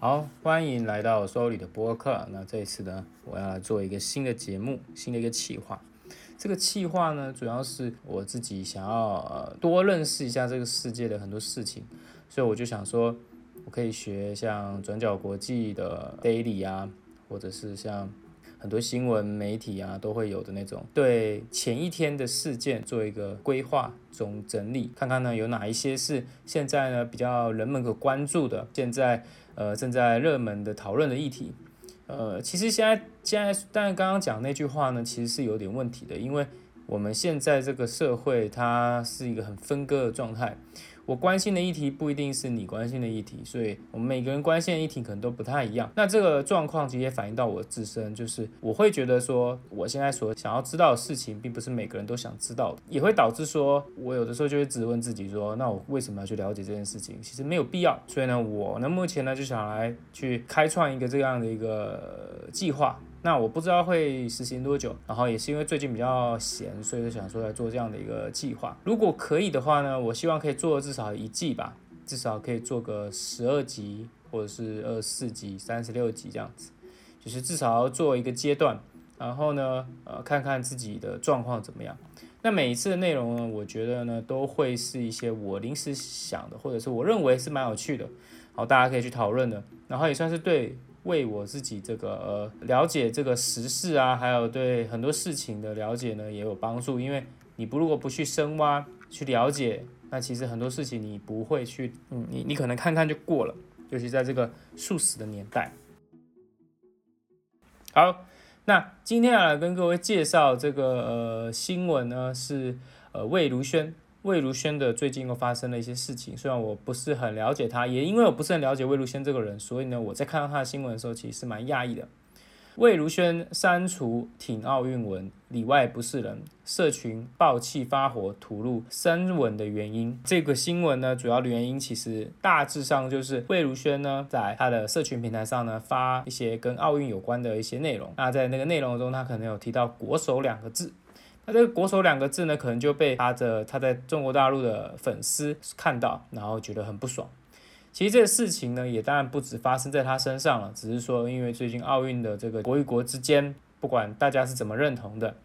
好，欢迎来到收里的播客。那这一次呢，我要来做一个新的节目，新的一个企划。这个企划呢，主要是我自己想要呃多认识一下这个世界的很多事情，所以我就想说，我可以学像转角国际的 daily 啊，或者是像很多新闻媒体啊都会有的那种，对前一天的事件做一个规划总整理，看看呢有哪一些是现在呢比较人们可关注的，现在。呃，正在热门的讨论的议题，呃，其实现在现在，但刚刚讲那句话呢，其实是有点问题的，因为我们现在这个社会它是一个很分割的状态。我关心的议题不一定是你关心的议题，所以我们每个人关心的议题可能都不太一样。那这个状况其实也反映到我自身，就是我会觉得说，我现在所想要知道的事情，并不是每个人都想知道的，也会导致说我有的时候就会质问自己说，那我为什么要去了解这件事情？其实没有必要。所以呢，我呢目前呢就想来去开创一个这样的一个计划。那我不知道会实行多久，然后也是因为最近比较闲，所以就想说来做这样的一个计划。如果可以的话呢，我希望可以做至少一季吧，至少可以做个十二集或者是二十四集、三十六集这样子，就是至少要做一个阶段，然后呢，呃，看看自己的状况怎么样。那每一次的内容呢，我觉得呢，都会是一些我临时想的，或者是我认为是蛮有趣的，好，大家可以去讨论的，然后也算是对。为我自己这个呃了解这个时事啊，还有对很多事情的了解呢，也有帮助。因为你不如果不去深挖去了解，那其实很多事情你不会去，你你可能看看就过了。尤其在这个速死的年代。好，那今天要来跟各位介绍这个呃新闻呢，是呃魏如萱。魏如萱的最近又发生了一些事情，虽然我不是很了解她，也因为我不是很了解魏如萱这个人，所以呢，我在看到她的新闻的时候，其实是蛮讶异的。魏如萱删除挺奥运文，里外不是人，社群爆气发火，吐露深文的原因。这个新闻呢，主要的原因其实大致上就是魏如萱呢，在她的社群平台上呢，发一些跟奥运有关的一些内容。那在那个内容中，她可能有提到“国手”两个字。那这个“国手”两个字呢，可能就被他的他在中国大陆的粉丝看到，然后觉得很不爽。其实这个事情呢，也当然不止发生在他身上了，只是说因为最近奥运的这个国与国之间，不管大家是怎么认同的，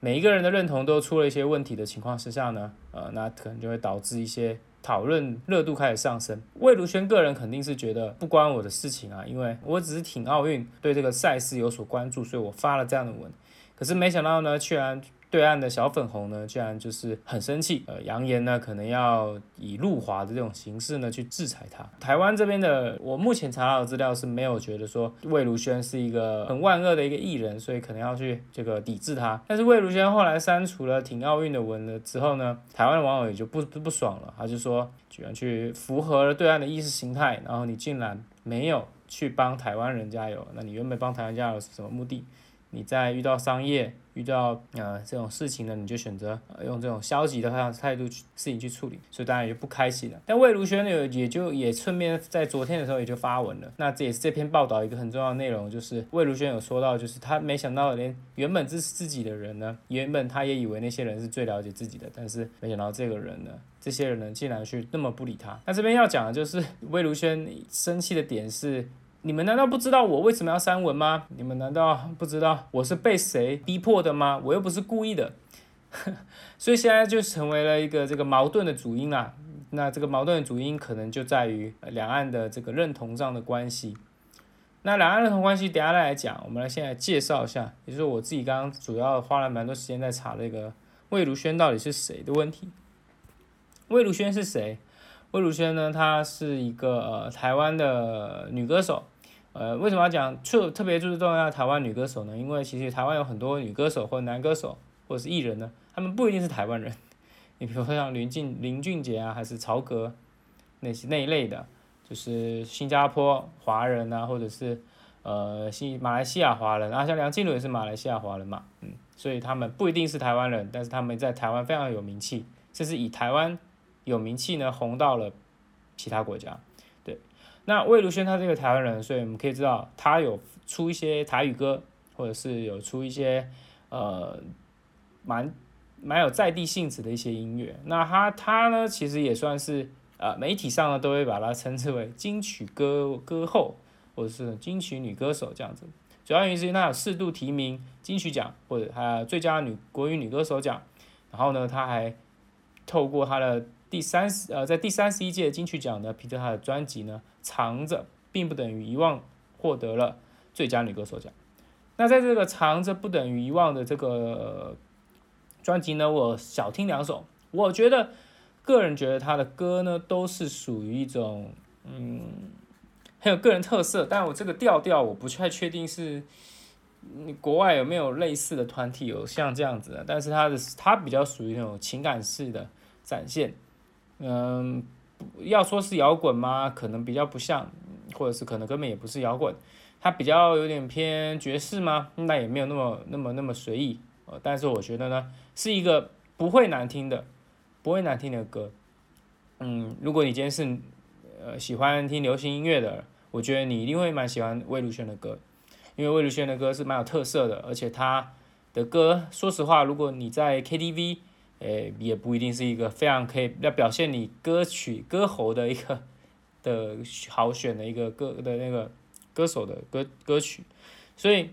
每一个人的认同都出了一些问题的情况之下呢，呃，那可能就会导致一些讨论热度开始上升。魏如萱个人肯定是觉得不关我的事情啊，因为我只是挺奥运，对这个赛事有所关注，所以我发了这样的文。可是没想到呢，居然。对岸的小粉红呢，居然就是很生气，呃，扬言呢可能要以入华的这种形式呢去制裁他。台湾这边的，我目前查到的资料是没有觉得说魏如萱是一个很万恶的一个艺人，所以可能要去这个抵制他。但是魏如萱后来删除了挺奥运的文了之后呢，台湾的网友也就不不爽了，他就说居然去符合了对岸的意识形态，然后你竟然没有去帮台湾人加油，那你原本帮台湾加油是什么目的？你在遇到商业、遇到呃这种事情呢，你就选择用这种消极的态度去事情去处理，所以当然也就不开心了。但魏如萱呢，也就也顺便在昨天的时候也就发文了。那这也是这篇报道一个很重要的内容，就是魏如萱有说到，就是他没想到连原本支持自己的人呢，原本他也以为那些人是最了解自己的，但是没想到这个人呢，这些人呢竟然去那么不理他。那这边要讲的就是魏如萱生气的点是。你们难道不知道我为什么要删文吗？你们难道不知道我是被谁逼迫的吗？我又不是故意的，所以现在就成为了一个这个矛盾的主因啦。那这个矛盾的主因可能就在于两岸的这个认同上的关系。那两岸认同关系，等下再来讲，我们来先来介绍一下，也就是我自己刚刚主要花了蛮多时间在查这个魏如萱到底是谁的问题。魏如萱是谁？魏如萱呢，她是一个呃台湾的女歌手。呃，为什么要讲特特别注重要台湾女歌手呢？因为其实台湾有很多女歌手或男歌手或者是艺人呢，他们不一定是台湾人。你比如说像林俊林俊杰啊，还是曹格那些那一类的，就是新加坡华人啊，或者是呃新马来西亚华人啊，像梁静茹也是马来西亚华人嘛，嗯，所以他们不一定是台湾人，但是他们在台湾非常有名气，甚至以台湾有名气呢红到了其他国家。那魏如萱她这个台湾人，所以我们可以知道她有出一些台语歌，或者是有出一些呃蛮蛮有在地性质的一些音乐。那她她呢，其实也算是呃媒体上呢都会把她称之为金曲歌歌后或者是金曲女歌手这样子。主要原因是因为她有四度提名金曲奖或者还有最佳女国语女歌手奖，然后呢，她还透过她的第三十呃在第三十一届金曲奖呢，凭着他的专辑呢《藏着并不等于遗忘》获得了最佳女歌手奖。那在这个《藏着不等于遗忘》的这个专辑呢，我小听两首，我觉得个人觉得他的歌呢都是属于一种嗯。很有个人特色，但我这个调调我不太确定是，国外有没有类似的团体有像这样子的，但是他的他比较属于那种情感式的展现，嗯，要说是摇滚吗？可能比较不像，或者是可能根本也不是摇滚，它比较有点偏爵士吗？那也没有那么那么那么随意，呃，但是我觉得呢，是一个不会难听的，不会难听的歌，嗯，如果你今天是呃喜欢听流行音乐的。我觉得你一定会蛮喜欢魏如萱的歌，因为魏如萱的歌是蛮有特色的，而且她的歌，说实话，如果你在 KTV，诶，也不一定是一个非常可以要表现你歌曲歌喉的一个的好选的一个歌的那个歌手的歌歌曲，所以，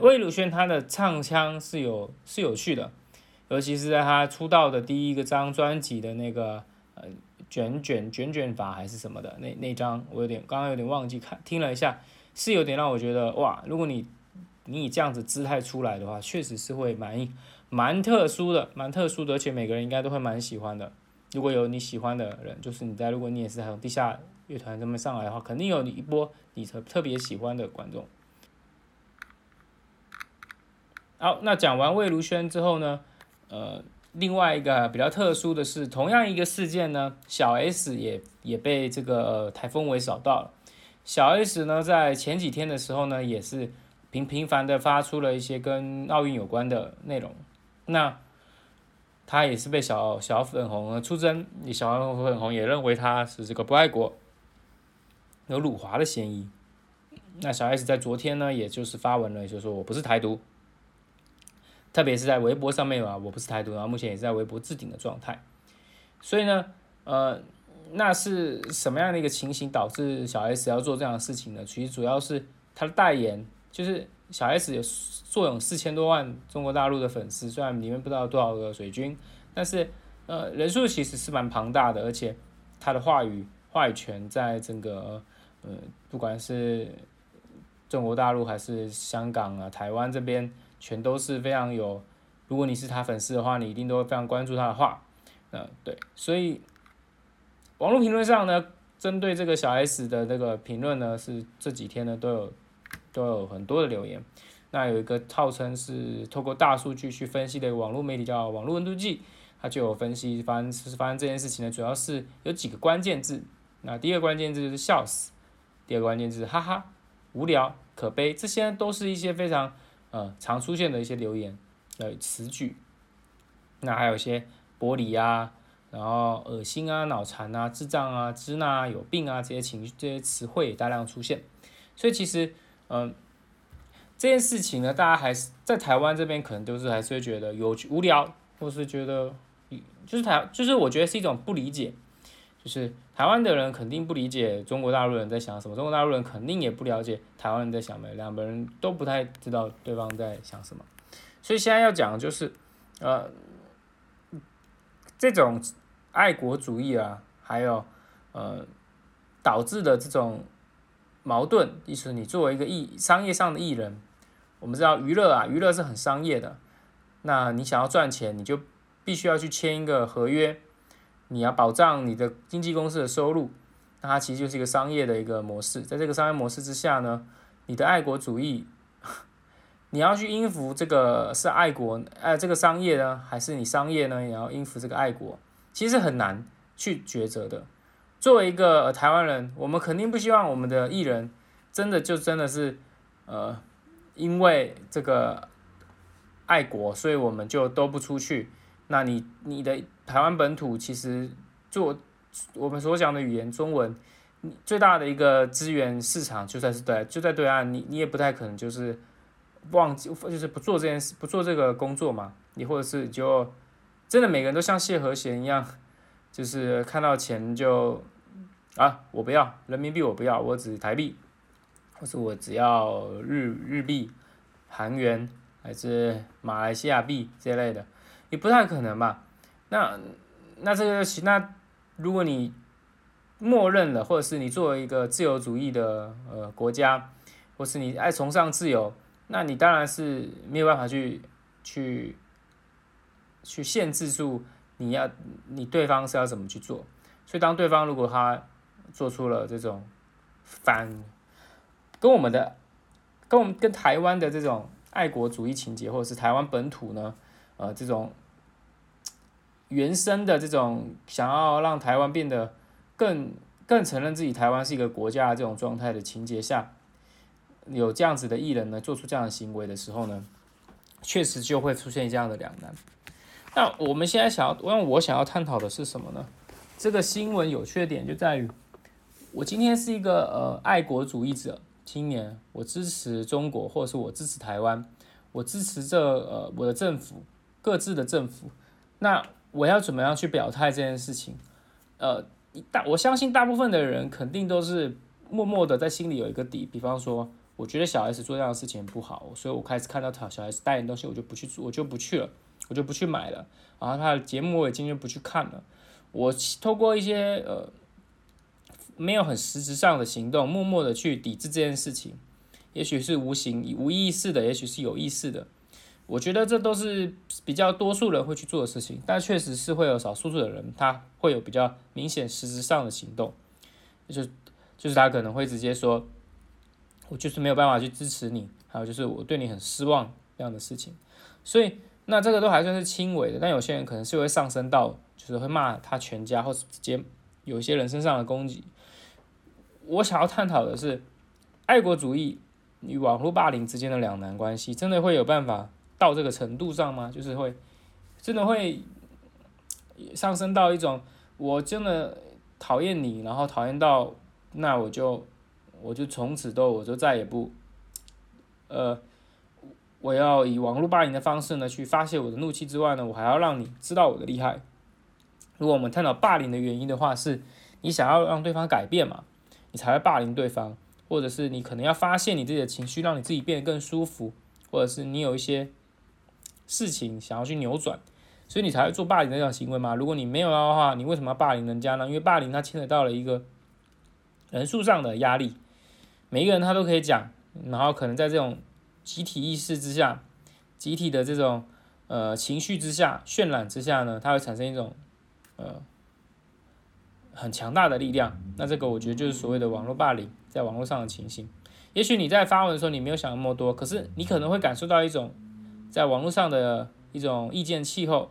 魏如萱她的唱腔是有是有趣的，尤其是在她出道的第一个张专辑的那个。卷卷卷卷法还是什么的那那张我有点刚刚有点忘记看听了一下是有点让我觉得哇如果你你以这样子姿态出来的话确实是会蛮蛮特殊的蛮特殊的而且每个人应该都会蛮喜欢的如果有你喜欢的人就是你在如果你也是从地下乐团这么上来的话肯定有你一波你特特别喜欢的观众。好，那讲完魏如萱之后呢，呃。另外一个比较特殊的是，同样一个事件呢，小 S 也也被这个台风尾扫到了。小 S 呢，在前几天的时候呢，也是频频繁的发出了一些跟奥运有关的内容。那他也是被小小粉红出征，小粉红也认为他是这个不爱国，有辱华的嫌疑。那小 S 在昨天呢，也就是发文了，就说我不是台独。特别是在微博上面嘛，我不是台独，然后目前也在微博置顶的状态。所以呢，呃，那是什么样的一个情形导致小 S 要做这样的事情呢？其实主要是他的代言，就是小 S 有坐拥四千多万中国大陆的粉丝，虽然里面不知道多少个水军，但是呃人数其实是蛮庞大的，而且他的话语话语权在整个呃不管是中国大陆还是香港啊、台湾这边。全都是非常有，如果你是他粉丝的话，你一定都会非常关注他的话，嗯，对，所以网络评论上呢，针对这个小 S 的这个评论呢，是这几天呢都有都有很多的留言。那有一个号称是透过大数据去分析的网络媒体叫网络温度计，它就有分析发生发生这件事情呢，主要是有几个关键字。那第一个关键字就是笑死，第二个关键字哈哈，无聊，可悲，这些都是一些非常。呃，常出现的一些留言，呃，词句，那还有一些玻璃啊，然后恶心啊、脑残啊、智障啊、支那啊、有病啊这些情绪、这些词汇大量出现，所以其实，嗯，这件事情呢，大家还是在台湾这边可能都是还是会觉得有无聊，或是觉得，就是台，就是我觉得是一种不理解。就是台湾的人肯定不理解中国大陆人在想什么，中国大陆人肯定也不了解台湾人在想什么，两个人都不太知道对方在想什么。所以现在要讲的就是，呃，这种爱国主义啊，还有呃导致的这种矛盾，意思你作为一个艺商业上的艺人，我们知道娱乐啊，娱乐是很商业的，那你想要赚钱，你就必须要去签一个合约。你要保障你的经纪公司的收入，那它其实就是一个商业的一个模式。在这个商业模式之下呢，你的爱国主义，你要去应付这个是爱国，呃，这个商业呢，还是你商业呢也要应付这个爱国，其实很难去抉择的。作为一个台湾人，我们肯定不希望我们的艺人真的就真的是，呃，因为这个爱国，所以我们就都不出去。那你你的台湾本土其实做我们所讲的语言中文，最大的一个资源市场就在是对就在对岸，你你也不太可能就是忘记就是不做这件事不做这个工作嘛，你或者是就真的每个人都像谢和弦一样，就是看到钱就啊我不要人民币我不要我只台币，或是我只要日日币、韩元还是马来西亚币这类的，也不太可能吧？那那这个那如果你默认了，或者是你作为一个自由主义的呃国家，或是你爱崇尚自由，那你当然是没有办法去去去限制住你要你对方是要怎么去做。所以当对方如果他做出了这种反跟我们的跟我们跟台湾的这种爱国主义情节，或者是台湾本土呢，呃，这种原生的这种想要让台湾变得。更更承认自己台湾是一个国家的这种状态的情节下，有这样子的艺人呢，做出这样的行为的时候呢，确实就会出现这样的两难。那我们现在想要，因为我想要探讨的是什么呢？这个新闻有缺点就在于，我今天是一个呃爱国主义者青年，我支持中国，或者是我支持台湾，我支持这呃我的政府各自的政府，那我要怎么样去表态这件事情？呃。大我相信大部分的人肯定都是默默的在心里有一个底，比方说，我觉得小 S 做这样的事情不好，所以我开始看到他小 S 代言东西，我就不去做，我就不去了，我就不去买了。然后他的节目我也今天不去看了。我透过一些呃没有很实质上的行动，默默的去抵制这件事情，也许是无形无意识的，也许是有意识的。我觉得这都是比较多数人会去做的事情，但确实是会有少数的人，他会有比较明显实质上的行动，就就是他可能会直接说，我就是没有办法去支持你，还有就是我对你很失望这样的事情，所以那这个都还算是轻微的，但有些人可能是会上升到，就是会骂他全家，或是直接有些人身上的攻击。我想要探讨的是，爱国主义与网络霸凌之间的两难关系，真的会有办法？到这个程度上吗？就是会真的会上升到一种，我真的讨厌你，然后讨厌到那我就我就从此都我就再也不，呃，我要以网络霸凌的方式呢去发泄我的怒气之外呢，我还要让你知道我的厉害。如果我们探讨霸凌的原因的话，是你想要让对方改变嘛，你才会霸凌对方，或者是你可能要发泄你自己的情绪，让你自己变得更舒服，或者是你有一些。事情想要去扭转，所以你才会做霸凌这种行为嘛？如果你没有的话，你为什么要霸凌人家呢？因为霸凌它牵扯到了一个人数上的压力，每一个人他都可以讲，然后可能在这种集体意识之下、集体的这种呃情绪之下、渲染之下呢，它会产生一种呃很强大的力量。那这个我觉得就是所谓的网络霸凌，在网络上的情形。也许你在发文的时候你没有想那么多，可是你可能会感受到一种。在网络上的一种意见气候，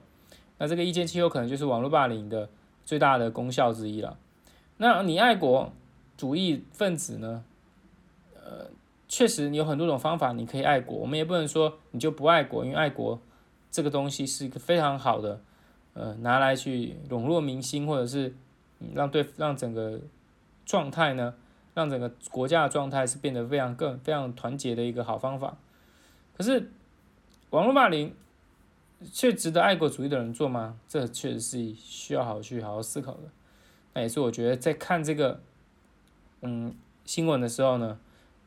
那这个意见气候可能就是网络霸凌的最大的功效之一了。那你爱国主义分子呢？呃，确实你有很多种方法你可以爱国，我们也不能说你就不爱国，因为爱国这个东西是一个非常好的，呃，拿来去笼络民心，或者是让对让整个状态呢，让整个国家的状态是变得非常更非常团结的一个好方法。可是。网络霸凌，却值得爱国主义的人做吗？这确实是需要好好去好好思考的。那也是我觉得在看这个，嗯，新闻的时候呢，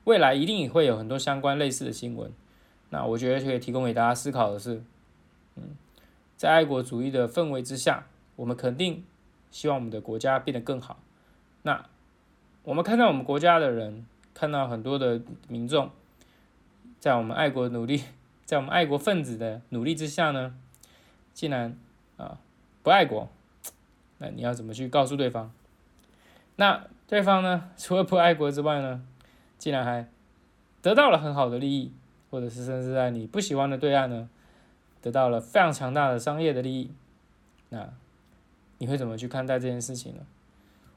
未来一定也会有很多相关类似的新闻。那我觉得可以提供给大家思考的是，嗯，在爱国主义的氛围之下，我们肯定希望我们的国家变得更好。那我们看到我们国家的人，看到很多的民众，在我们爱国努力。在我们爱国分子的努力之下呢，竟然啊不爱国，那你要怎么去告诉对方？那对方呢，除了不爱国之外呢，竟然还得到了很好的利益，或者是甚至在你不喜欢的对岸呢，得到了非常强大的商业的利益，那你会怎么去看待这件事情呢？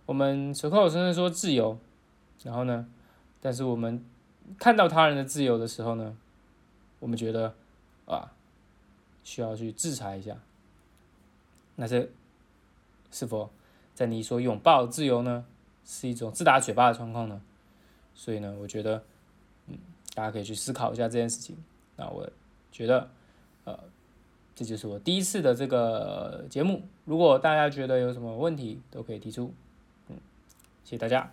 我们口口声声说自由，然后呢，但是我们看到他人的自由的时候呢？我们觉得，啊，需要去制裁一下。那这是否在你所拥抱自由呢，是一种自打嘴巴的状况呢？所以呢，我觉得，嗯，大家可以去思考一下这件事情。那我觉得，呃，这就是我第一次的这个节目。如果大家觉得有什么问题，都可以提出。嗯，谢谢大家。